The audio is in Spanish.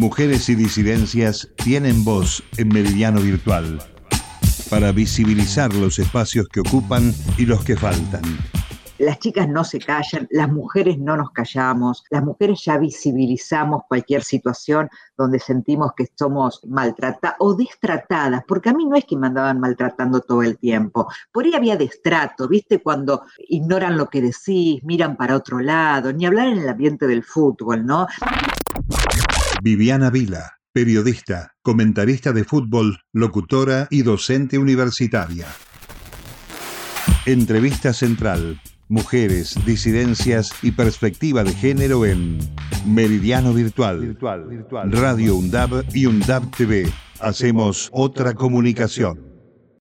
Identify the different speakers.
Speaker 1: Mujeres y disidencias tienen voz en Meridiano Virtual para visibilizar los espacios que ocupan y los que faltan.
Speaker 2: Las chicas no se callan, las mujeres no nos callamos, las mujeres ya visibilizamos cualquier situación donde sentimos que somos maltratadas o destratadas, porque a mí no es que me andaban maltratando todo el tiempo, por ahí había destrato, ¿viste? Cuando ignoran lo que decís, miran para otro lado, ni hablar en el ambiente del fútbol, ¿no?
Speaker 1: Viviana Vila, periodista, comentarista de fútbol, locutora y docente universitaria. Entrevista central mujeres, disidencias y perspectiva de género en Meridiano Virtual, Radio UNDAB y UNDAB TV. Hacemos otra comunicación.